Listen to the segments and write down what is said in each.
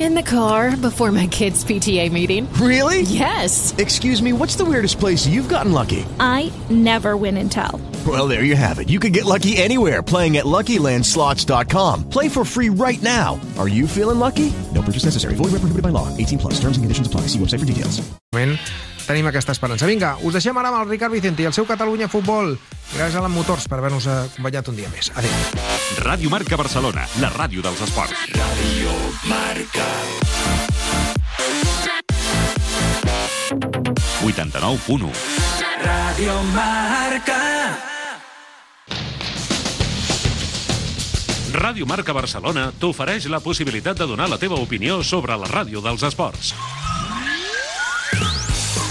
In the car before my kids' PTA meeting. Really? Yes. Excuse me, what's the weirdest place you've gotten lucky? I never win and tell. Well, there you have it. You can get lucky anywhere playing at LuckyLandSlots.com. Play for free right now. Are you feeling lucky? No purchase necessary. Void where prohibited by law. 18 plus. Terms and conditions apply. See website for details. Tenim aquesta esperança. Vinga, us deixem ara amb el Ricard Vicente i el seu Catalunya Futbol. Gràcies a l'Emmotors per haver-nos acompanyat un dia més. Adéu. Ràdio Marca Barcelona, la ràdio dels esports. Ràdio Marca. 89.1 Ràdio Marca. Ràdio Marca Barcelona t'ofereix la possibilitat de donar la teva opinió sobre la ràdio dels esports.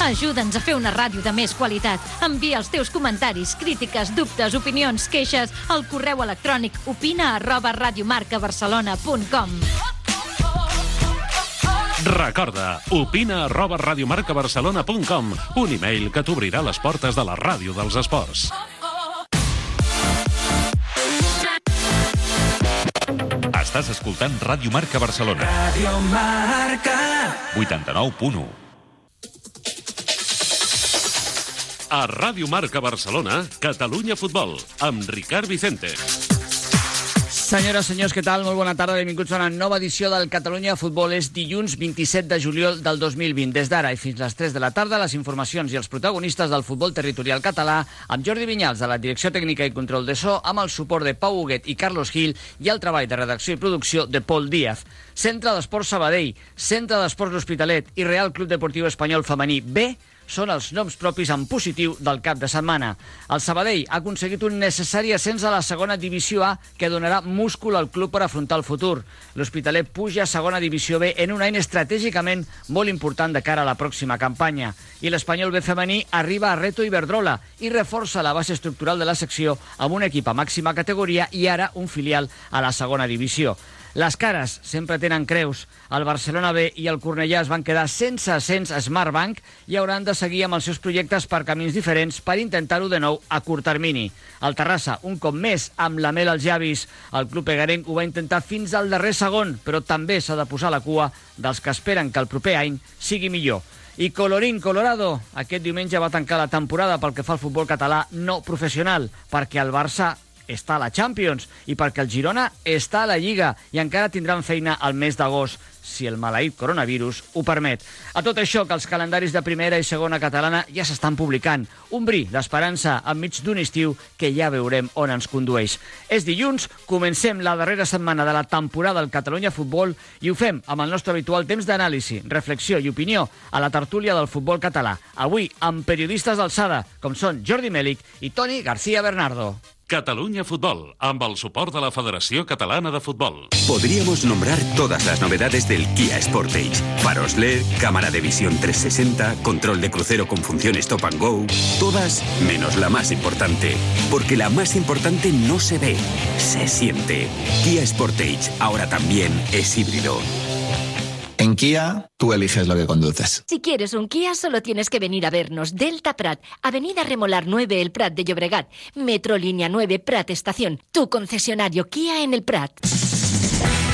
Ajuda'ns a fer una ràdio de més qualitat. Envia els teus comentaris, crítiques, dubtes, opinions, queixes al correu electrònic opina arroba radiomarcabarcelona.com Recorda, opina arroba radiomarcabarcelona.com un e-mail que t'obrirà les portes de la ràdio dels esports. Estàs escoltant Ràdio Marca Barcelona. Ràdio Marca. 89.1 A Ràdio Marca Barcelona, Catalunya Futbol, amb Ricard Vicente. Senyores, senyors, què tal? Molt bona tarda, benvinguts a una nova edició del Catalunya Futbol. És dilluns 27 de juliol del 2020. Des d'ara i fins les 3 de la tarda, les informacions i els protagonistes del futbol territorial català amb Jordi Vinyals, de la Direcció Tècnica i Control de So, amb el suport de Pau Huguet i Carlos Gil i el treball de redacció i producció de Pol Díaz. Centre d'Esports Sabadell, Centre d'Esports L'Hospitalet i Real Club Deportiu Espanyol Femení B són els noms propis en positiu del cap de setmana. El Sabadell ha aconseguit un necessari ascens a la segona divisió A que donarà múscul al club per afrontar el futur. L'Hospitalet puja a segona divisió B en un any estratègicament molt important de cara a la pròxima campanya. I l'Espanyol B femení arriba a Reto Iberdrola i reforça la base estructural de la secció amb un equip a màxima categoria i ara un filial a la segona divisió. Les cares sempre tenen creus. El Barcelona B i el Cornellà es van quedar sense ascens a Smartbank i hauran de seguir amb els seus projectes per camins diferents per intentar-ho de nou a curt termini. El Terrassa, un cop més, amb la mel als llavis. El club egarenc ho va intentar fins al darrer segon, però també s'ha de posar la cua dels que esperen que el proper any sigui millor. I colorín colorado, aquest diumenge va tancar la temporada pel que fa al futbol català no professional, perquè el Barça està a la Champions i perquè el Girona està a la Lliga i encara tindran feina al mes d'agost si el maleït coronavirus ho permet. A tot això que els calendaris de primera i segona catalana ja s'estan publicant. Un bri d'esperança enmig d'un estiu que ja veurem on ens condueix. És dilluns, comencem la darrera setmana de la temporada del Catalunya Futbol i ho fem amb el nostre habitual temps d'anàlisi, reflexió i opinió a la tertúlia del futbol català. Avui amb periodistes d'alçada, com són Jordi Mèlic i Toni García Bernardo. Cataluña Fútbol, amb el suport de la Federació Catalana de Futbol. Podríamos nombrar todas las novedades del Kia Sportage. Faros LED, cámara de visión 360, control de crucero con funciones Stop and Go. Todas menos la más importante. Porque la más importante no se ve, se siente. Kia Sportage ahora también es híbrido. En Kia, tú eliges lo que conduces. Si quieres un Kia, solo tienes que venir a vernos. Delta Prat, Avenida Remolar 9, El Prat de Llobregat. Metro Línea 9, Prat Estación. Tu concesionario Kia en el Prat.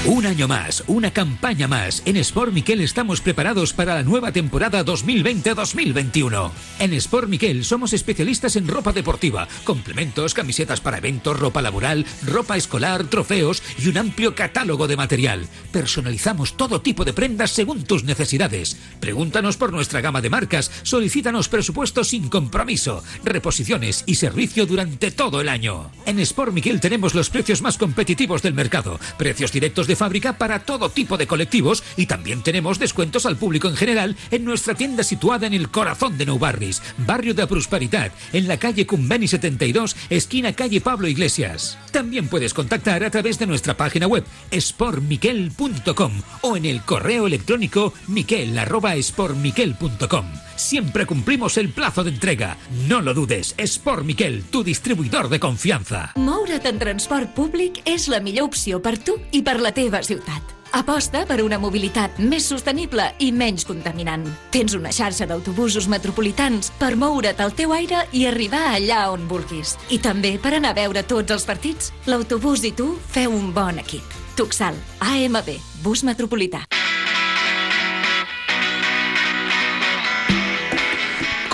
Un año más, una campaña más. En Sport Miquel estamos preparados para la nueva temporada 2020-2021. En Sport Miquel somos especialistas en ropa deportiva, complementos, camisetas para eventos, ropa laboral, ropa escolar, trofeos y un amplio catálogo de material. Personalizamos todo tipo de prendas según tus necesidades. Pregúntanos por nuestra gama de marcas, solicítanos presupuestos sin compromiso, reposiciones y servicio durante todo el año. En Sport Miquel tenemos los precios más competitivos del mercado, precios directos de fábrica para todo tipo de colectivos y también tenemos descuentos al público en general en nuestra tienda situada en el corazón de Nou Barris, barrio de Prosperitat, en la calle Cumbeni 72, esquina calle Pablo Iglesias. También puedes contactar a través de nuestra página web sportmiquel.com o en el correo electrónico miquel@sportmiquel.com. Siempre cumplimos el plazo de entrega. No lo dudes, Sport Miquel, tu distribuidor de confianza. Moure't en transport públic és la millor opció per tu i per la teva ciutat. Aposta per una mobilitat més sostenible i menys contaminant. Tens una xarxa d'autobusos metropolitans per moure't al teu aire i arribar allà on vulguis. I també per anar a veure tots els partits. L'autobús i tu feu un bon equip. Tuxal, AMB, bus metropolità.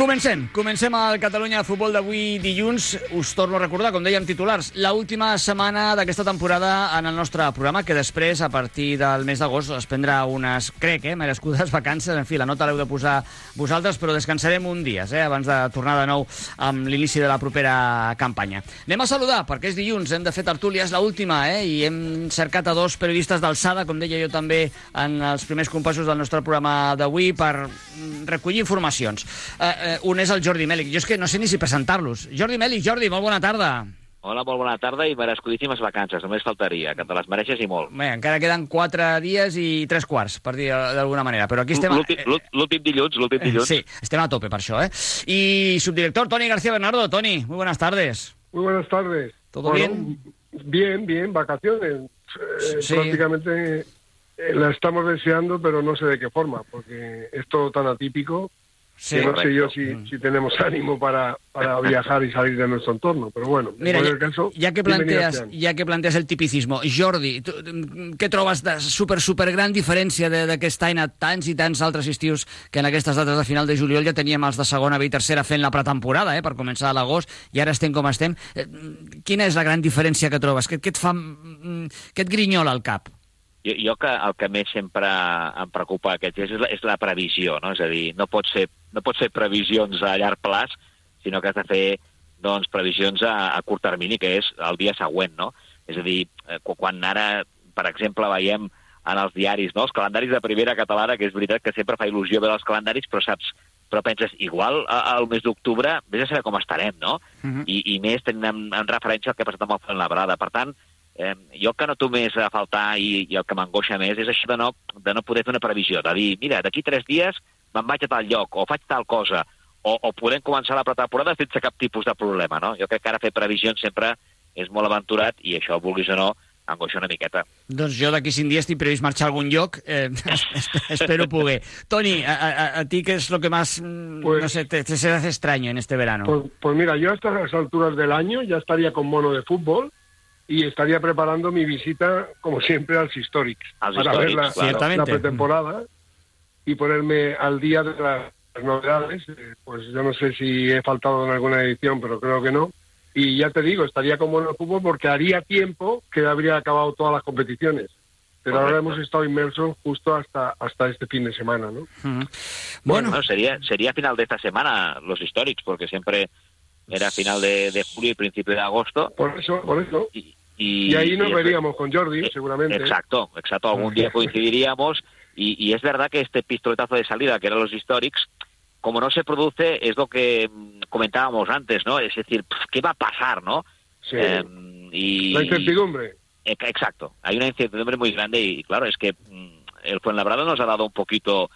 Comencem. Comencem el Catalunya Futbol d'avui dilluns. Us torno a recordar, com dèiem, titulars. La última setmana d'aquesta temporada en el nostre programa, que després, a partir del mes d'agost, es prendrà unes, crec, eh, merescudes vacances. En fi, la nota l'heu de posar vosaltres, però descansarem un dia, eh, abans de tornar de nou amb l'inici de la propera campanya. Anem a saludar, perquè és dilluns, hem de fer tertúlia, és l'última, eh, i hem cercat a dos periodistes d'alçada, com deia jo també en els primers compassos del nostre programa d'avui, per recollir informacions. Eh, eh, un és el Jordi Mèlic. Jo és que no sé ni si presentar-los. Jordi Mèlic, Jordi, molt bona tarda. Hola, molt bona tarda i merescudíssimes vacances, només faltaria, que te les mereixes i molt. Bé, encara queden quatre dies i tres quarts, per dir d'alguna manera, però aquí estem... L'últim dilluns, l'últim dilluns. Sí, estem a tope per això, eh? I subdirector Toni García Bernardo. Toni, muy buenas tardes. Muy buenas tardes. ¿Todo bien? Bien, bien, vacaciones. Eh, Sí. Prácticamente eh, la estamos deseando, pero no sé de qué forma, porque es todo tan atípico Sí, que no sé yo correcto. si, si tenemos ánimo para, para viajar y salir de nuestro entorno. Pero bueno, Mira, en cualquier caso, ja que sean. ja que plantees el tipicismo, Jordi, tu, què trobes de super, super gran diferència de- d'aquest any a tants i tants altres estius que en aquestes dates de final de juliol ja teníem els de segona B i tercera fent la pretemporada, eh, per començar a l'agost, i ara estem com estem. Eh, Quina és la gran diferència que trobes? Què, què et fa... mm, Què et grinyola al cap? Jo, jo que el que més sempre em preocupa aquests dies és la, és la previsió, no? És a dir, no pots, fer, no pots fer previsions a llarg plaç, sinó que has de fer doncs, previsions a, a curt termini, que és el dia següent, no? És a dir, eh, qu- quan ara, per exemple, veiem en els diaris, no? els calendaris de primera catalana, que és veritat que sempre fa il·lusió veure els calendaris, però saps, però penses, igual al mes d'octubre, vés a saber com estarem, no? I, i més tenint en, en referència al que ha passat amb el Fuenlabrada. Per tant, eh, jo el que noto més a faltar i, i el que m'angoixa més és això de no, de no poder fer una previsió, de dir, mira, d'aquí tres dies me'n vaig a tal lloc, o faig tal cosa, o, o podem començar la pretemporada sense cap tipus de problema, no? Jo crec que ara fer previsions sempre és molt aventurat i això, vulguis o no, angoixa una miqueta. Doncs jo d'aquí cinc dies tinc previst marxar a algun lloc, eh, es- es- espero poder. Toni, a, a, a ti què és lo que más, mm, Pues- no sé, te, te se hace extraño en este verano? Pues, pues mira, yo a estas alturas del año ya estaría con mono de fútbol y estaría preparando mi visita, como siempre, al Historics. Als para ver la, claro. la Ciertamente. pretemporada y ponerme al día de las novedades. Eh, Pues yo no sé si he faltado en alguna edición, pero creo que no. Y ya te digo, estaría con mono de fútbol porque haría tiempo que habría acabado todas las competiciones. Pero ahora hemos estado inmersos justo hasta, hasta este fin de semana, ¿no? Bueno, sería, sería final de esta semana los Historics, porque siempre era final de, de julio y principio de agosto. Por eso, por eso. Y, Y ahí nos y- veríamos con Jordi, seguramente. Exacto, exacto. Algún día coincidiríamos y, y es verdad que este pistoletazo de salida, que eran los Historics, como no se produce, es lo que mm, comentábamos antes, ¿no? Es decir, ¿qué va a pasar, no? Sí. Em, y, La incertidumbre. Ex- Exacto. Hay una incertidumbre muy grande y, claro, es que mm, el Fuenlabrada nos ha dado un poquito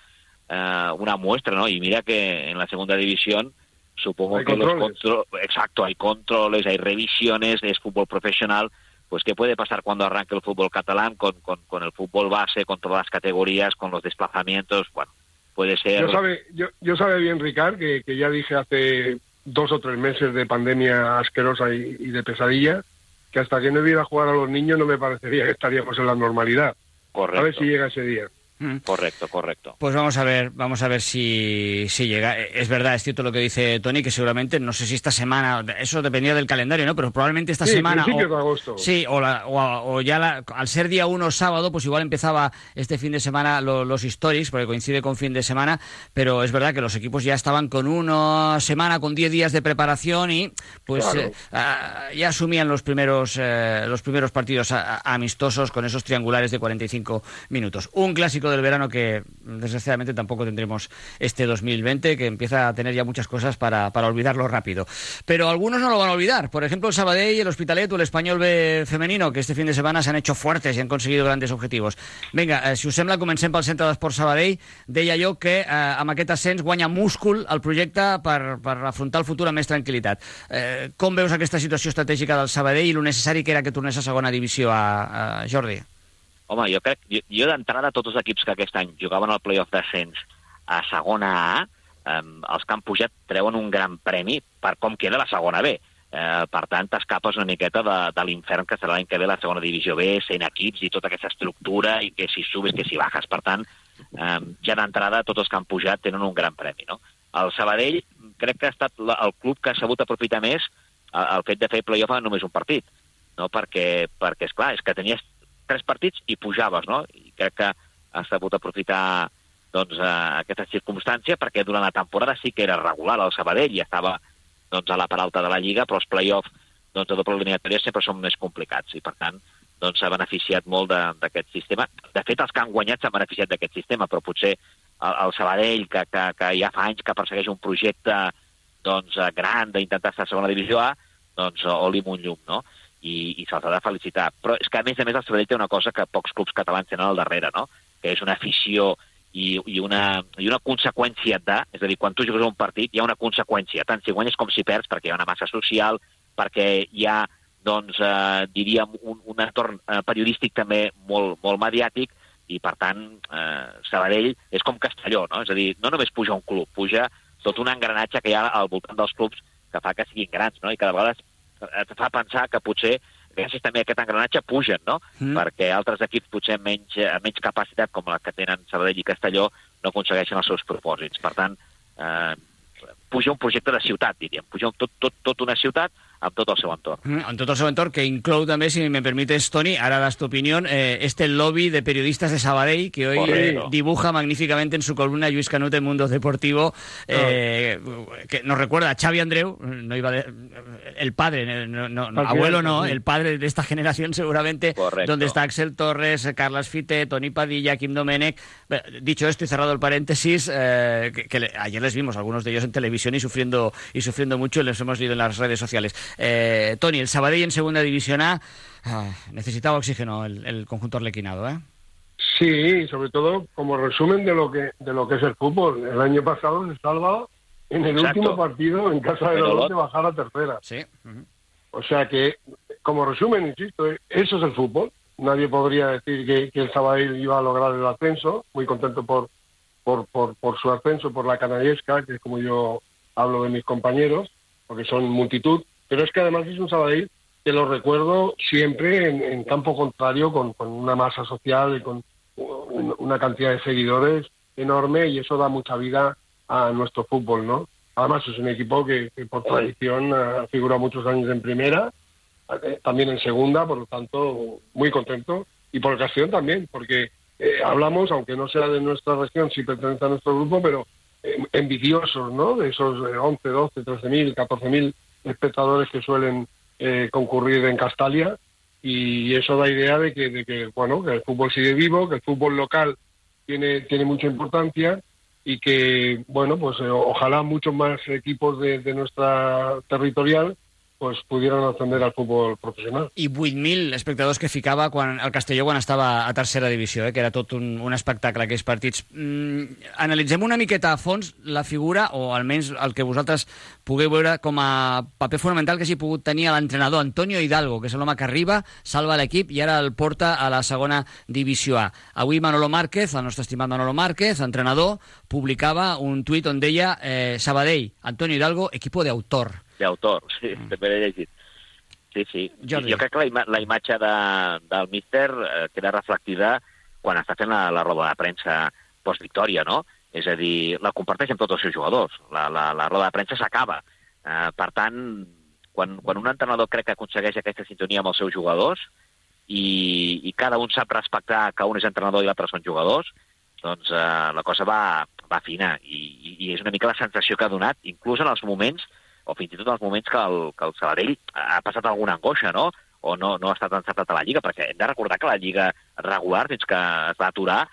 eh, una muestra, ¿no? Y mira que en la segunda división supongo Hay que los controles. contro- exacto, hay controles, hay revisiones, es fútbol profesional. Pues qué puede pasar cuando arranque el fútbol catalán con, con, con el fútbol base, con todas las categorías, con los desplazamientos, bueno, puede ser. Yo sabe, yo, yo sabe bien, Ricard, que, que ya dije hace dos o tres meses de pandemia asquerosa y, y de pesadilla, que hasta que no viera jugar a los niños no me parecería que estaríamos en la normalidad. Correcto. A ver si llega ese día. Mm. Correcto, correcto. Pues vamos a ver, vamos a ver si, si llega. Es verdad, es cierto lo que dice Tony, que seguramente, no sé si esta semana, eso dependía del calendario, ¿no? Pero probablemente esta Sí, semana. principios de agosto. Sí, o, la- o- o ya la- al ser día 1 sábado, pues igual empezaba este fin de semana lo- los stories, porque coincide con fin de semana, pero es verdad que los equipos ya estaban con una semana, con 10 días de preparación y pues Claro. eh, ah, ya asumían los primeros, eh, los primeros partidos a- a- amistosos con esos triangulares de 45 minutos. Un clásico del verano que desgraciadamente tampoco tendremos este 2020, que empieza a tener ya muchas cosas para, para olvidarlo rápido. Pero algunos no lo van a olvidar. Por ejemplo, el Sabadell, el Hospitalet o el Español B femenino, que este fin de semana se han hecho fuertes y han conseguido grandes objetivos. Vinga, eh, si us sembla, comencem pel Centre d'Esports Sabadell. Deia jo que eh, amb aquest ascens guanya múscul el projecte per, per afrontar el futur amb més tranquil·litat. Eh, com veus aquesta situació estratègica del Sabadell i lo necessari que era que tornés a segona divisió a, a Jordi? Home, jo crec, jo, jo d'entrada, tots els equips que aquest any jugaven al playoff d'ascens a segona A, eh, els que han pujat treuen un gran premi per com queda la segona B. Eh, per tant, t'escapes una miqueta de, de l'infern que serà l'any que ve la segona divisió B, 100 equips i tota aquesta estructura, i que si subes, que si bajas. Per tant, eh, ja d'entrada, tots els que han pujat tenen un gran premi, no? El Sabadell crec que ha estat la, el club que ha sabut aprofitar més el, el fet de fer playoff en només un partit, no? Perquè, perquè és clar, és que tenies tres partits i pujaves, no? I crec que ha sabut aprofitar doncs, eh, aquesta circumstància perquè durant la temporada sí que era regular el Sabadell i estava doncs, a la part alta de la Lliga, però els play-off doncs, de doble eliminatòria sempre són més complicats i, per tant, doncs, s'ha beneficiat molt d'aquest sistema. De fet, els que han guanyat s'han beneficiat d'aquest sistema, però potser el, el Sabadell, que, que, que ja fa anys que persegueix un projecte doncs, eh, gran d'intentar estar a segona divisió A, doncs oli un llum, no? I, i se'ls ha de felicitar. Però és que, a més a més, el Sabadell té una cosa que pocs clubs catalans tenen al darrere, no? Que és una afició i, i, una, i una conseqüència de... És a dir, quan tu jugues un partit hi ha una conseqüència, tant si guanyes com si perds, perquè hi ha una massa social, perquè hi ha, doncs, eh, diríem, un, un entorn eh, periodístic també molt, molt mediàtic, i, per tant, eh, Sabadell és com Castelló, no? És a dir, no només puja un club, puja tot un engranatge que hi ha al voltant dels clubs que fa que siguin grans, no? I que de vegades et fa pensar que potser gràcies també a aquest engranatge pugen, no? Mm. Perquè altres equips potser amb menys, amb menys capacitat, com la que tenen Sabadell i Castelló, no aconsegueixen els seus propòsits. Per tant, eh, puja un projecte de ciutat, diríem. Puja tot, tot, tot una ciutat amb tot el seu entorn. Mm, En tot el seu entorn, que inclou també, si me permites, Tony, ahora das tu opinión, eh, este lobby de periodistas de Sabadell, que hoy eh, dibuja magníficamente en su columna Luis Canute Mundo Deportivo, eh, que nos recuerda a Xavi Andreu, no iba de- el padre, no, no, no, Al abuelo no, el padre de esta generación seguramente, Correcto. donde está Axel Torres, Carlas Fite, Tony Padilla, Kim Domenech. Dicho esto y cerrado el paréntesis, eh, que, que ayer les vimos algunos de ellos en televisión y sufriendo y sufriendo mucho, y les hemos leído en las redes sociales. Eh, Tony, el Sabadell en segunda división A ah, necesitaba oxígeno el, el conjunto arlequinado, ¿eh? Sí, sobre todo como resumen de lo que de lo que es el fútbol. El año pasado se salva en el Exacto. último partido en casa de los lo- de bajar a tercera. Sí. O sea que, como resumen, insisto, eh, eso es el fútbol. Nadie podría decir que, que el Sabadell iba a lograr el ascenso. Muy contento por, por, por, por su ascenso, por la canallesca, que es como yo hablo de mis compañeros, porque son multitud. Pero es que además es un Sabadell que lo recuerdo siempre en, en campo contrario, con, con una masa social y con un- una cantidad de seguidores enorme y eso da mucha vida a nuestro fútbol, ¿no? Además es un equipo que, que por tradición ha figurado muchos años en primera, eh, también en segunda, por lo tanto muy contento y por Castellón también, porque eh, hablamos, aunque no sea de nuestra región, si pertenece a nuestro grupo, pero eh, envidiosos, ¿no? De esos eh, 11, 12, 13 mil, 14 mil espectadores que suelen eh, concurrir en Castalia y eso da idea de que, de que bueno que el fútbol sigue vivo, que el fútbol local tiene tiene mucha importancia y que bueno pues eh, ojalá muchos más equipos de, de nuestra territorial pues pudieran ascender al fútbol profesional. I 8.000 espectadors que ficava quan, el Castelló quan estava a tercera divisió, eh, que era tot un, un espectacle, aquells partits. Mm, analitzem una miqueta a fons la figura, o almenys el que vosaltres pugueu veure com a paper fonamental que hagi pogut tenir l'entrenador Antonio Hidalgo, que és l'home que arriba, salva l'equip i ara el porta a la segona divisió A. Avui Manolo Márquez, el nostre estimat Manolo Márquez, entrenador, publicava un tuit on deia eh, Sabadell, Antonio Hidalgo, equipo de autor. D'autor, sí, mm. també l'he llegit. Sí, sí. Jordi. Jo crec que la, ima la imatge de, del míster eh, queda reflectida quan està fent la, la roda de premsa post-victòria, no? És a dir, la comparteix amb tots els seus jugadors. La, la, la roda de premsa s'acaba. Eh, per tant, quan, quan un entrenador crec que aconsegueix aquesta sintonia amb els seus jugadors i, i cada un sap respectar que un és entrenador i l'altre són jugadors, doncs eh, la cosa va, va fina i, i, i és una mica la sensació que ha donat, inclús en els moments, o fins i tot en els moments que el, que el Sabadell ha passat alguna angoixa, no? o no, no ha estat encertat a la Lliga, perquè hem de recordar que la Lliga regular, fins que es va aturar,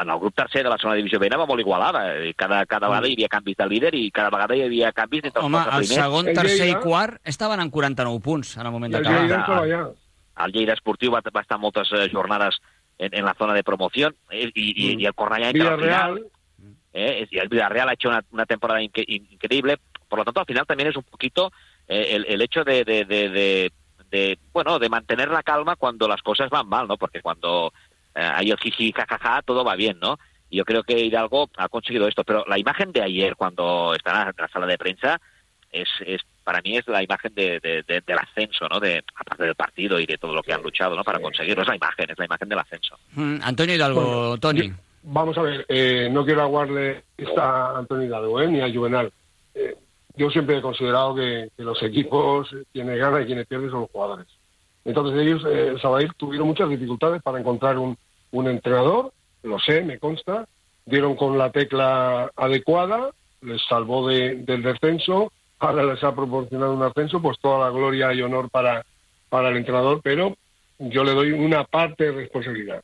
en el grup tercer de la segona divisió B anava molt igualada. I Cada, cada vegada hi havia canvis de líder i cada vegada hi havia canvis entre els Home, el primers. segon, tercer i quart estaven en 49 punts en el moment d'acabar. El Lleida Esportiu va, va estar moltes eh, jornades en, en la zona de promoción eh, y, y, y el Cornellá entra al Villarreal. final. Eh, y el Villarreal ha hecho una, una temporada inque- in- increíble. Por lo tanto, al final también es un poquito eh, el, el hecho de, de, de, de- de, bueno, de mantener la calma cuando las cosas van mal, ¿no? Porque cuando eh, hay el jiji, jajaja, todo va bien, ¿no? Y yo creo que Hidalgo ha conseguido esto. Pero la imagen de ayer, cuando está en la, en la sala de prensa, es, es para mí es la imagen de, de- de- del ascenso, ¿no? De, aparte del partido y de todo lo que han luchado, ¿no? Para conseguirlo. Es la imagen, es la imagen del ascenso. Mm, Antonio Hidalgo, Bueno, Tony. yo- Vamos a ver, eh, no quiero aguarle esta a Antonio Hidalgo eh, ni a Juvenal. Eh, yo siempre he considerado que, que los equipos, eh, quienes ganan y quienes pierden son los jugadores. Entonces ellos, eh, Sabadell, tuvieron muchas dificultades para encontrar un, un entrenador, lo sé, me consta, dieron con la tecla adecuada, les salvó de- del descenso, ahora les ha proporcionado un ascenso, pues toda la gloria y honor para, para el entrenador, pero yo le doy una parte de responsabilidad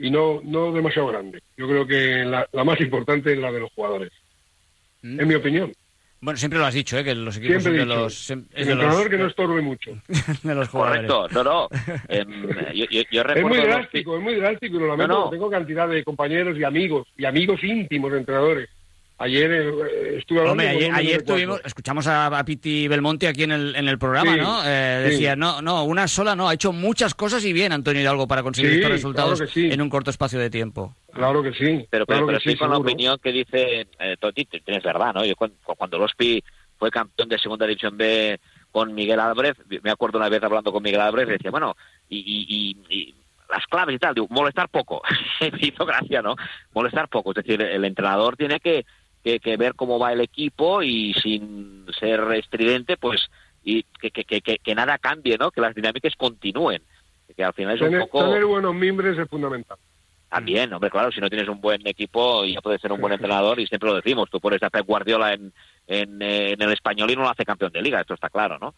y no, no demasiado grande. Yo creo que la, la más importante es la de los jugadores. Mm. En mi opinión. Bueno, siempre lo has dicho, ¿eh? que los equipos Siempre son de dicho, los, es el de entrenador los, que no estorbe mucho. de los jugadores. Correcto, no, no. Em, yo, yo- yo Es muy los- drástico, es muy drástico y lo lamento. No, no. Tengo cantidad de compañeros y amigos, y amigos íntimos de entrenadores. Ayer eh, estuve hablando Hombre, con ayer, ayer tuvimos, escuchamos a, a Piti Belmonte aquí en el, en el programa, Sí, ¿no? Eh, sí. decía, no, no, una sola no, ha hecho muchas cosas y bien Antonio Hidalgo para conseguir Sí, estos resultados claro que sí. en un corto espacio de tiempo. Claro que sí. Pero, pero, claro pero que sí, con la opinión que dice eh, Toti, tienes verdad, ¿no? Yo cuando, cuando el Ospi fue campeón de segunda división B con Miguel Álvarez, me acuerdo una vez hablando con Miguel Álvarez, decía, bueno, y, y, y- y las claves y tal, digo, molestar poco. me hizo gracia, ¿no? Molestar poco. Es decir, el entrenador tiene que, que, que ver cómo va el equipo y sin ser estridente, pues, y que, nada cambie, ¿no? Que las dinámicas continúen. Que al final es un Tener, poco... tener buenos miembros es fundamental. También, hombre, claro, si no tienes un buen equipo, ya puedes ser un buen entrenador y siempre lo decimos. Tú pones a Pep Guardiola en, en, eh, en el español y no lo hace campeón de liga, esto está claro, ¿no?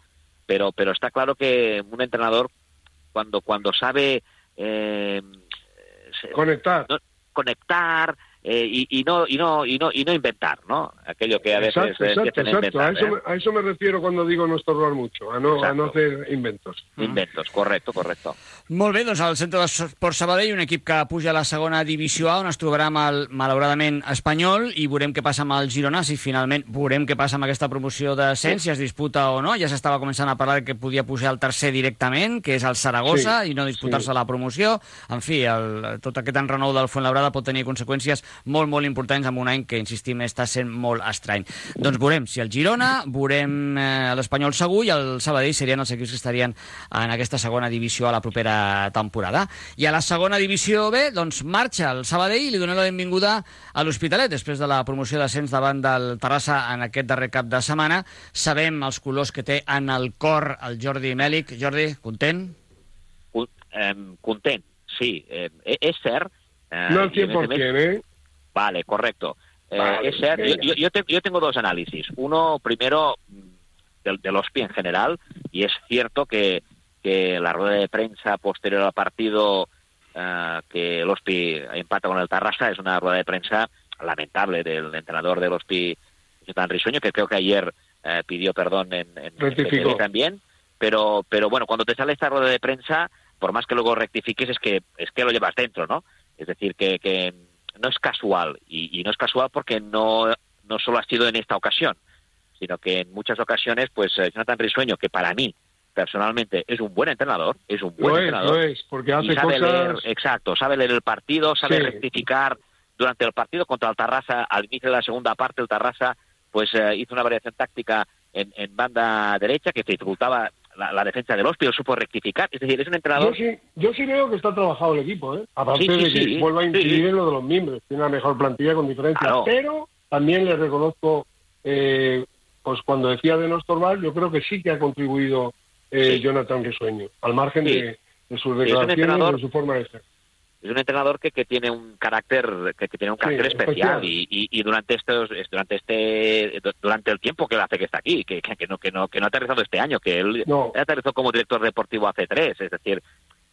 Pero, pero está claro que un entrenador, cuando, cuando sabe eh, Conectar. no- conectar eh, y, y no y no y no y no inventar, ¿no? Aquello que a veces Exacto, exacto, empiezan a exacto. A inventar. eso, ¿eh? me, a eso me refiero cuando digo no estorbar mucho, a no, a no hacer inventos. Inventos, correcto, correcto. Molt bé, doncs al centre d'Esport Sabadell, un equip que puja a la segona divisió A, on es trobarà amb el, malauradament, espanyol, i veurem què passa amb el Girona, si finalment veurem què passa amb aquesta promoció d'ascens, si es disputa o no. Ja s'estava començant a parlar que podia pujar al tercer directament, que és el Saragossa, Sí, i no disputar-se sí. la promoció. En fi, el, tot aquest enrenou del Fuenlabrada pot tenir conseqüències molt, molt importants en un any que, insistim, està sent molt estrany. Doncs veurem si el Girona, veurem eh, l'Espanyol segur i el Sabadell serien els equips que estarien en aquesta segona divisió a la propera temporada. I a la segona divisió B, doncs marxa el Sabadell i li donem la benvinguda a l'Hospitalet després de la promoció d'ascens davant del Terrassa en aquest darrer cap de setmana. Sabem els colors que té en el cor el Jordi Mèlic. Jordi, content? Con- em, content, sí. Eh, és cert... Eh, No al i a més a més- 100%, ¿eh? Vale, correcto. Eh, Vale, yo, venga. yo- yo te- yo tengo dos análisis. Uno, primero, mm, del, del OSPI en general, y es cierto que, que la rueda de prensa posterior al partido eh, que el OSPI empata con el Tarrasa es una rueda de prensa lamentable del entrenador del OSPI, Jonathan Risueño, que creo que ayer eh, pidió perdón en, en, en también. Pero, pero bueno, cuando te sale esta rueda de prensa, por más que luego rectifiques, es que, es que lo llevas dentro, ¿no? Es decir, que, que no es casual. Y, y no es casual porque no, no solo ha sido en esta ocasión, sino que en muchas ocasiones, pues eh, Jonathan Risueño, que para mí, personalmente, es un buen entrenador, es un buen Lo es, entrenador. lo es, porque hace y sabe cosas... leer, exacto, sabe leer el partido, sabe Sí. rectificar durante el partido contra el Tarrasa, al inicio de la segunda parte, el Tarrasa pues eh, hizo una variación táctica en, en banda derecha que dificultaba la, la defensa del Hospi, lo supo rectificar. Es decir, es un Yo entrenador... sí, yo sí veo que está trabajado el equipo, ¿eh? Aparte Sí, sí, de que sí. vuelva a incidir en lo de los miembros. Tiene la mejor plantilla con diferencia. Claro. Pero también le reconozco, eh, pues cuando decía de no estorbar, yo creo que sí que ha contribuido eh. Jonathan Risueño, al margen de, de sus declaraciones y de su forma de ser. Es un entrenador que, que tiene un carácter que, que tiene un carácter especial especial. y, y, y durante estos es- durante este durante el tiempo que él hace que está aquí que, que, no que no que no ha aterrizado este año que él No. él aterrizó como director deportivo hace tres es decir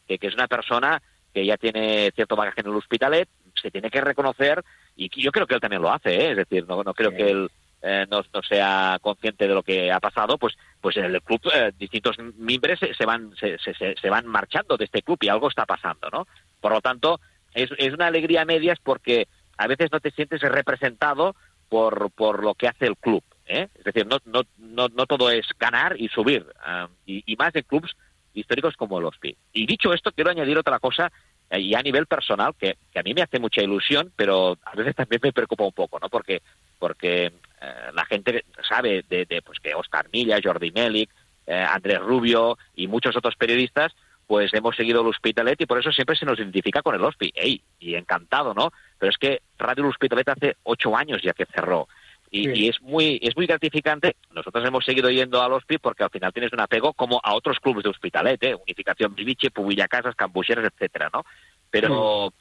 que, que es una persona que ya tiene cierto bagaje en el Hospitalet se tiene que reconocer y yo creo que él también lo hace ¿eh? es decir no, no creo que él eh, no, no sea consciente de lo que ha pasado, pues pues en el club eh, distintos miembros se, se van se, se- se van marchando de este club y algo está pasando, ¿no? Por lo tanto, es, es una alegría a medias porque a veces no te sientes representado por, por lo que hace el club. ¿eh? Es decir, no, no, no, no todo es ganar y subir, y, y más en clubes históricos como el Hospi. Y dicho esto, quiero añadir otra cosa, eh, y a nivel personal, que, que a mí me hace mucha ilusión, pero a veces también me preocupa un poco, ¿no? Porque, porque eh, la gente sabe de, de, pues que Oscar Milla, Jordi Melik, eh, Andrés Rubio y muchos otros periodistas pues hemos seguido el Hospitalet y por eso siempre se nos identifica con el Hospi. ¡Ey! Y encantado, ¿no? Pero es que Radio El Hospitalet hace ocho años ya que cerró. Y, Sí. y es muy es muy gratificante. Nosotros hemos seguido yendo al Hospi porque al final tienes un apego como a otros clubes de Hospitalet, ¿eh? Unificación Biliche, Pubilla Casas, Cambucheras, etcétera, ¿no? Pero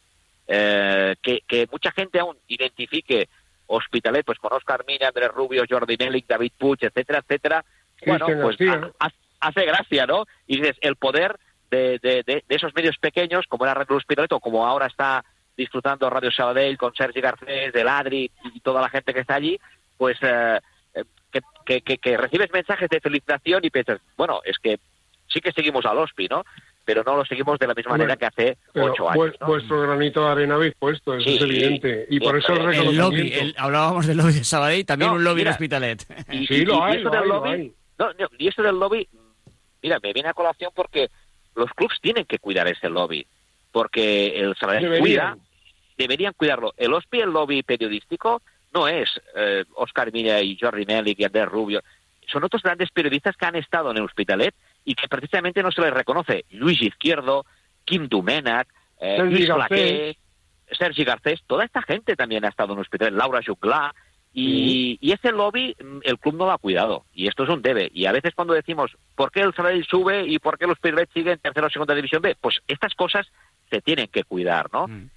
eh, que, que mucha gente aún identifique Hospitalet pues con Oscar Mina, Andrés Rubio, Jordi Melik, David Puig, etcétera, etcétera, bueno, pues hace gracia, ¿no? Y dices, el poder de, de, de, de esos medios pequeños, como era Radio Hospitalet o como ahora está disfrutando Radio Sabadell con Sergi Garcés, del Adri y toda la gente que está allí, pues eh, eh, que, que, que, que recibes mensajes de felicitación y piensas, bueno, es que sí que seguimos al Hospi, ¿no? Pero no lo seguimos de la misma manera que hace ocho años. ¿no? vuestro granito de arena habéis puesto, eso Sí, es evidente. Y por eso el el El lobby, el- hablábamos del lobby de Sabadell, también No, un lobby mira, en Hospitalet. Y, Sí, y- lo y hay, esto lo del hay, lo lobby, hay. no, no, y esto del lobby, mira, me viene a colación porque los clubs tienen que cuidar ese lobby, porque el Sabadell Deberían. cuida, deberían cuidarlo. El HOSPI, el lobby periodístico, no es eh, Oscar Milla y Jordi Melik y Andrés Rubio, son otros grandes periodistas que han estado en el Hospitalet y que precisamente no se les reconoce. Luis Izquierdo, Kim Dumenac, eh, Sergi Luis. Flaqué, Sergi Garcés, toda esta gente también ha estado en el Hospitalet, Laura Juclá, y, y ese lobby mm, el club no lo ha cuidado y esto es un debe y a veces cuando decimos ¿por qué el Sabadell sube y por qué los Hospitalet sigue en tercera o segunda división B? Pues estas cosas se tienen que cuidar, ¿no? Y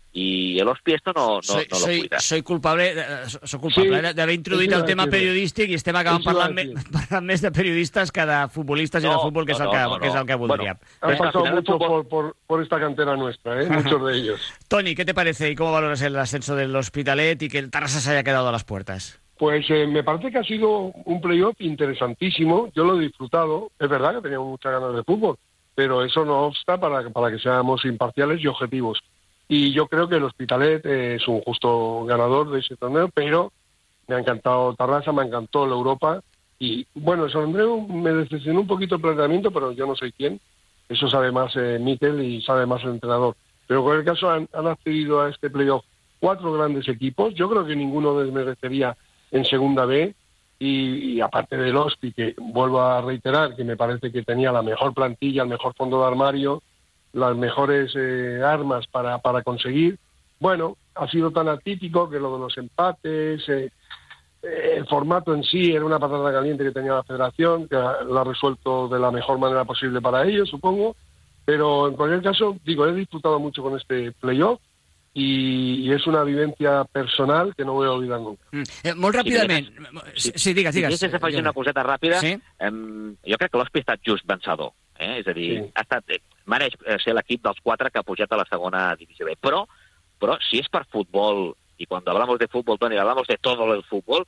el Hospi esto no, no, soy, no lo soy, cuida. soy culpable, eh, soy culpable Sí, de- d'haver introduït el tema periodístic i estem acabant parlant, me, parlant més de periodistes que de futbolistes i de No, futbol, que és, no, el que, no, no, que, és el que no. voldríem. Han al pasado final el mucho fútbol- por, por, por esta cantera nuestra, ¿eh? muchos de ellos. Tony, ¿qué te parece y cómo valoras el ascenso del Hospitalet y que el Tarrasa se haya quedado a las puertas? Pues eh, me parece que ha sido un playoff interesantísimo. Yo lo he disfrutado. Es verdad que teníamos muchas ganas de fútbol, pero eso no obsta para, para que seamos imparciales y objetivos. Y yo creo que el Hospitalet eh, es un justo ganador de ese torneo, pero me ha encantado Tarrasa, me encantó la Europa. Y bueno, San Andreu me decepcionó un poquito el planteamiento, pero yo no sé quién. Eso sabe más eh, Mikel y sabe más el entrenador. Pero en cualquier caso han, han accedido a este playoff cuatro grandes equipos. Yo creo que ninguno desmerecería en segunda B. Y, y aparte del Hospi, que vuelvo a reiterar que me parece que tenía la mejor plantilla, el mejor fondo de armario, las mejores eh, armas para, para conseguir. Bueno, ha sido tan atípico que lo de los empates, eh, eh, el formato en sí era una patata caliente que tenía la federación, que la ha resuelto de la mejor manera posible para ellos, supongo. Pero en cualquier caso, digo, he disfrutado mucho con este playoff y, y es una vivencia personal que no voy a olvidar nunca. Mm. Eh, molt ràpidament. Sí, sí digues, Si digues. afegir una coseta ràpida, Sí? jo crec que l'Hospi ha estat just vencedor. Eh? És a dir, Sí. ha estat, eh, mereix eh, ser l'equip dels quatre que ha pujat a la segona divisió B. Però, però si és per futbol, i quan hablamos de fútbol, Toni, hablamos de todo el fútbol,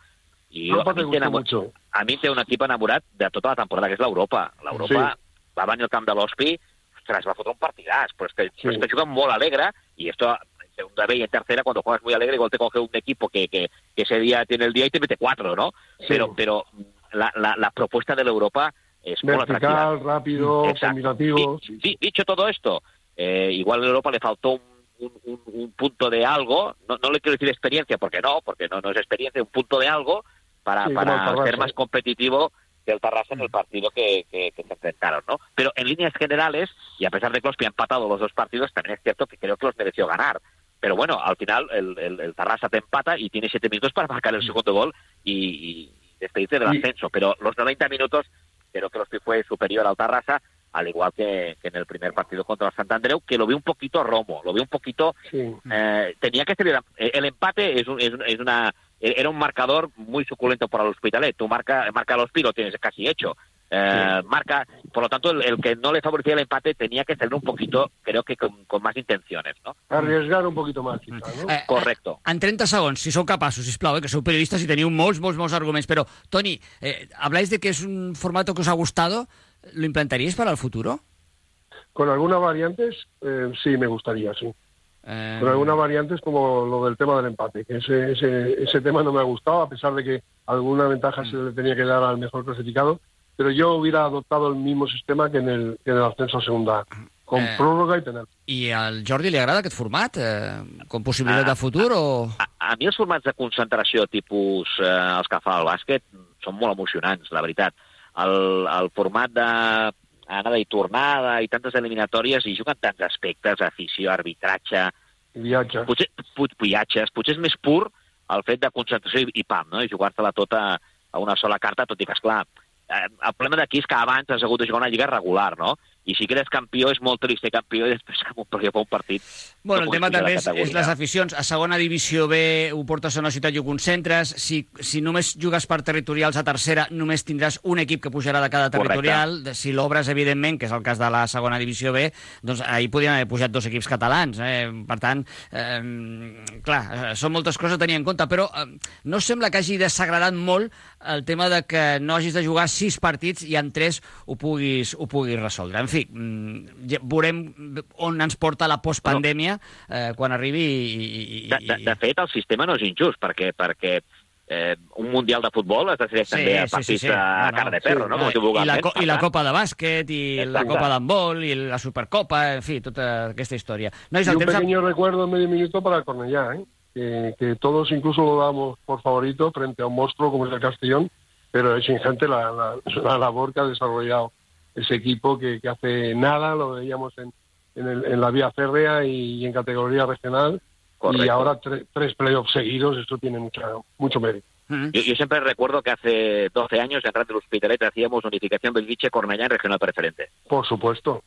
i jo, a, mi mucho. a mi té un equip enamorat de tota la temporada, que és l'Europa. L'Europa va venir al camp de l'Hospi, ostres, va fotre un partidàs, però és que, Sí. però és que juguen molt alegre, i esto segunda B y en tercera, cuando juegas muy alegre, igual te coge un equipo que, que, que ese día tiene el día y te mete cuatro, ¿no? Sí. Pero, pero la, la, la propuesta de la Europa es muy. Vertical, rápido, Exacto. combinativo. Di- di- dicho todo esto, eh, igual a Europa le faltó un, un- un- un punto de algo, no, no le quiero decir experiencia, porque no, porque no, no es experiencia, un punto de algo para, Sí, para ser más competitivo que el Tarrasa en el partido que, que, que se enfrentaron, ¿no? Pero en líneas generales, y a pesar de que los que han empatado los dos partidos, también es cierto que creo que los mereció ganar. Pero bueno, al final el, el, el Tarrasa te empata y tiene siete minutos para marcar el segundo gol y, y despedirse del ascenso. Pero los 90 minutos creo que los fue superior al Tarrasa, al igual que, que en el primer partido contra el que lo vi un poquito romo, lo vi un poquito... eh, tenía que ser... El, empate es, un- es, es una... Era un marcador muy suculento para el Hospitalet. Tú marca, marca los pilos, tienes casi hecho. Eh, Marca, por lo tanto, el, el que no le favorecía el empate tenía que ser un poquito, creo que con, con más intenciones, ¿no? Arriesgar un poquito más, quizá, ¿no? Eh, Correcto. En 30 segons, si sou capaços, sisplau, eh, que sou periodistas y teniu molts, molts, molts arguments. Pero, Toni, eh, habláis de que es un formato que os ha gustado. ¿Lo implantaríais para el futuro? Con algunas variantes, eh, sí, me gustaría, sí. Eh, Con algunas variantes como lo del tema del empate, que ese, ese, ese tema no me ha gustado, a pesar de que alguna ventaja se le tenía que dar al mejor clasificado, pero yo hubiera adoptado el mismo sistema que en el, que en el ascenso a segunda, con Eh. prórroga y penal. I al Jordi li agrada aquest format? Eh, com possibilitat Ah, de futur o...? A mi els formats de concentració tipus eh, els que fa el bàsquet són molt emocionants, la veritat. El, el format de anada i tornada i tantes eliminatòries i juguen tants aspectes, afició, arbitratge, viatges, potser, pu- viatges, potser és més pur el fet de concentració i, i pam, no? i jugar-te-la tota a una sola carta, tot i que, esclar, eh, el problema d'aquí és que abans has hagut de jugar una lliga regular, no? I si que eres campió és molt trist ser campió i després que un, un partit... Bueno, no el tema també és, és les aficions. A segona divisió B ho portes a una ciutat i ho concentres. Si, si només jugues per territorials a tercera, només tindràs un equip que pujarà de cada Correcte. territorial. De- Si l'obres, evidentment, que és el cas de la segona divisió B, doncs ahir podien haver pujat dos equips catalans. Eh? Per tant, eh, clar, eh, són moltes coses a tenir en compte, però eh, no sembla que hagi desagradat molt el tema de que no hagis de jugar sis partits i en tres ho puguis, ho puguis resoldre. En fi, mm, ja veurem on ens porta la postpandèmia eh, quan arribi i, i, i, De, de, de fet, el sistema no és injust, perquè, perquè eh, un Mundial de futbol es decideix Sí, també a sí, partits sí, sí. a No, no, cara de perro, sí. no? Com I, la, eh? co- Per I la Copa de Bàsquet, i la Exacte. Copa d'handbol, i la Supercopa, en fi, tota aquesta història. Nois, y el un temps... pequeño recuerdo en medio minuto para Cornellá, ¿eh? que, que todos incluso lo damos por favorito frente a un monstruo como es el Castellón, pero es ingente la, la, la labor que ha desarrollado ese equipo que, que hace nada, lo veíamos en, en, el- en la vía férrea y, en categoría regional, y ahora tre- tres playoffs seguidos, esto tiene mucha, mucho mérito. Yo, yo siempre recuerdo que hace 12 años en Radio L'Hospitalet hacíamos unificación del Viche Cornellà en regional preferente. Por supuesto.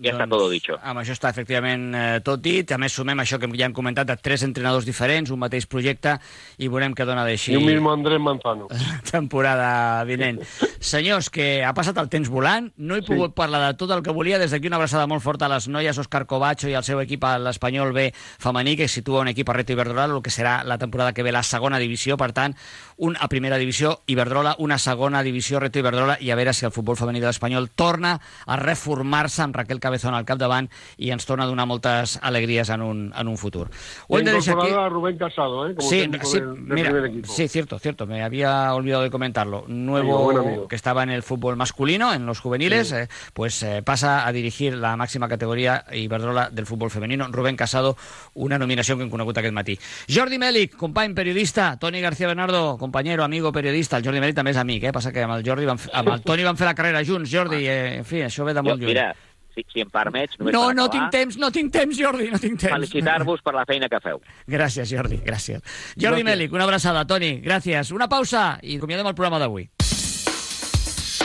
Ya está todo dicho. Amb això està efectivament eh, tot dit. A més, sumem això que ja hem comentat de tres entrenadors diferents, un mateix projecte, i veurem què dona d'així Y un mismo Andrés Manzano. temporada vinent. Senyors, que ha passat el temps volant, no he pogut parlar de tot el que volia. Des d'aquí una abraçada molt forta a les noies, Òscar Covacho i al seu equip a l'Espanyol B femení, que situa un equip a Reto Iberdrola, el que serà la temporada que ve la segona divisió. Per tant, un a primera divisió Iberdrola, una segona divisió Reto Iberdrola, i a veure si el futbol femení de l'Espanyol torna a reformar-se amb Raquel Cabezón al capdavant i ens torna a donar moltes alegries en un, en un futur. Ho hem de deixar aquí. A Rubén Casado, ¿eh? como Sí, sí, del, del mira, sí, cierto, cierto. Me había olvidado de comentarlo. Nuevo amigo. que estaba en el fútbol masculino, en los juveniles, Sí. eh, pues eh, pasa a dirigir la máxima categoria Iberdrola del fútbol femenino. Rubén Casado, una nominació que hem conegut aquest matí. Jordi Mèlic, company periodista. Toni García Bernardo, compañero, amigo periodista. El Jordi Mèlic també és amic, eh? Passa que amb el, Jordi vam, f- amb el Toni van fer la carrera junts, Jordi. Eh, en fi, això ve de molt lluny. mira, si, si em permets... només no, per no acabar, tinc temps, no tinc temps, Jordi, no tinc temps. Felicitar-vos per la feina que feu. Gràcies, Jordi, gràcies. Jordi Mèlic, una abraçada. Toni, gràcies. Una pausa i acomiadem el programa d'avui.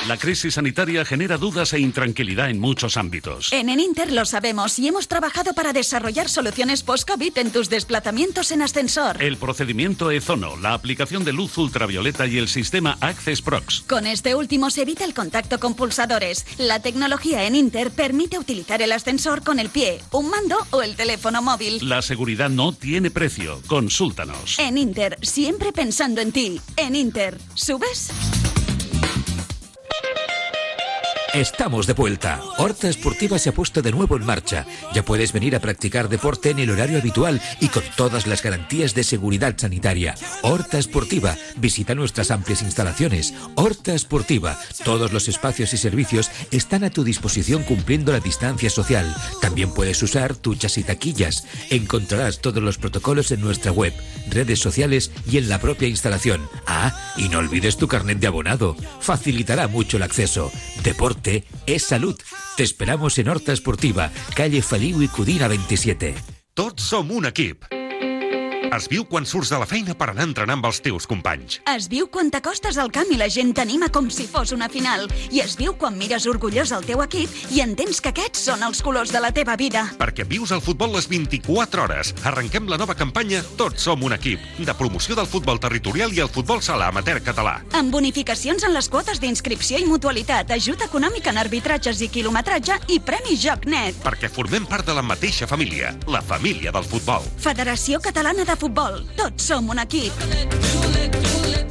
La crisis sanitaria genera dudas e intranquilidad en muchos ámbitos. En Eninter lo sabemos y hemos trabajado para desarrollar soluciones post-COVID en tus desplazamientos en ascensor. El procedimiento Ezono, la aplicación de luz ultravioleta y el sistema Access Prox. Con este último se evita el contacto con pulsadores. La tecnología en Inter permite utilizar el ascensor con el pie, un mando o el teléfono móvil. La seguridad no tiene precio. Consúltanos. En Inter, siempre pensando en ti. En Inter, ¿subes? Estamos de vuelta. Horta Esportiva se ha puesto de nuevo en marcha. Ya puedes venir a practicar deporte en el horario habitual y con todas las garantías de seguridad sanitaria. Horta Esportiva. Visita nuestras amplias instalaciones. Horta Esportiva. Todos los espacios y servicios están a tu disposición cumpliendo la distancia social. También puedes usar duchas y taquillas. Encontrarás todos los protocolos en nuestra web, redes sociales y en la propia instalación. Ah, y no olvides tu carnet de abonado. Facilitará mucho el acceso. Deporte es salud. Te esperamos en Horta Esportiva, calle Feliu i Codina 27. Tots som un equip. Es viu quan surts de la feina per anar a entrenar amb els teus companys. Es viu quan t'acostes al camp i la gent t'anima com si fos una final. I es viu quan mires orgullós el teu equip i entens que aquests són els colors de la teva vida. Perquè vius el futbol les 24 hores. Arrenquem la nova campanya Tots som un equip, de promoció del futbol territorial i el futbol sala amateur català. Amb bonificacions en les quotes d'inscripció i mutualitat, ajut econòmic en arbitratges i quilometratge i Premi Joc Net. Perquè formem part de la mateixa família, la família del futbol. Federació Catalana de Futbol. Tots som un equip.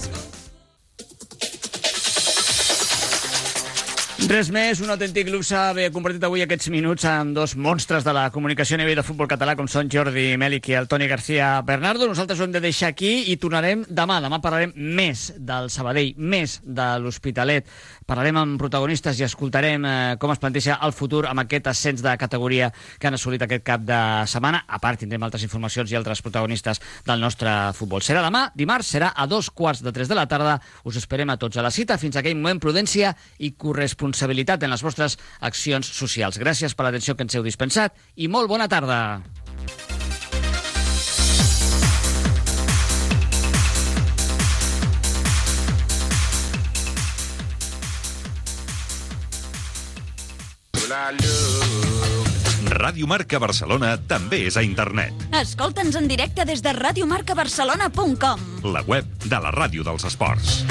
Res més, un autèntic luxe haver compartit avui aquests minuts amb dos monstres de la comunicació a nivell de futbol català com són Jordi Mèlic i el Toni García Bernardo. Nosaltres ho hem de deixar aquí i tornarem demà. Demà parlarem més del Sabadell, més de l'Hospitalet. Parlarem amb protagonistes i escoltarem eh, com es planteja el futur amb aquest ascens de categoria que han assolit aquest cap de setmana. A part, tindrem altres informacions i altres protagonistes del nostre futbol. Serà demà, dimarts, serà a dos quarts de tres de la tarda. Us esperem a tots a la cita. Fins aquell moment, prudència i corresponsabilitat en les vostres accions socials. Gràcies per l'atenció que ens heu dispensat i molt bona tarda. Ràdio Marca Barcelona també és a internet. Escolta'ns en directe des de radiomarcabarcelona.com. La web de la ràdio dels esports.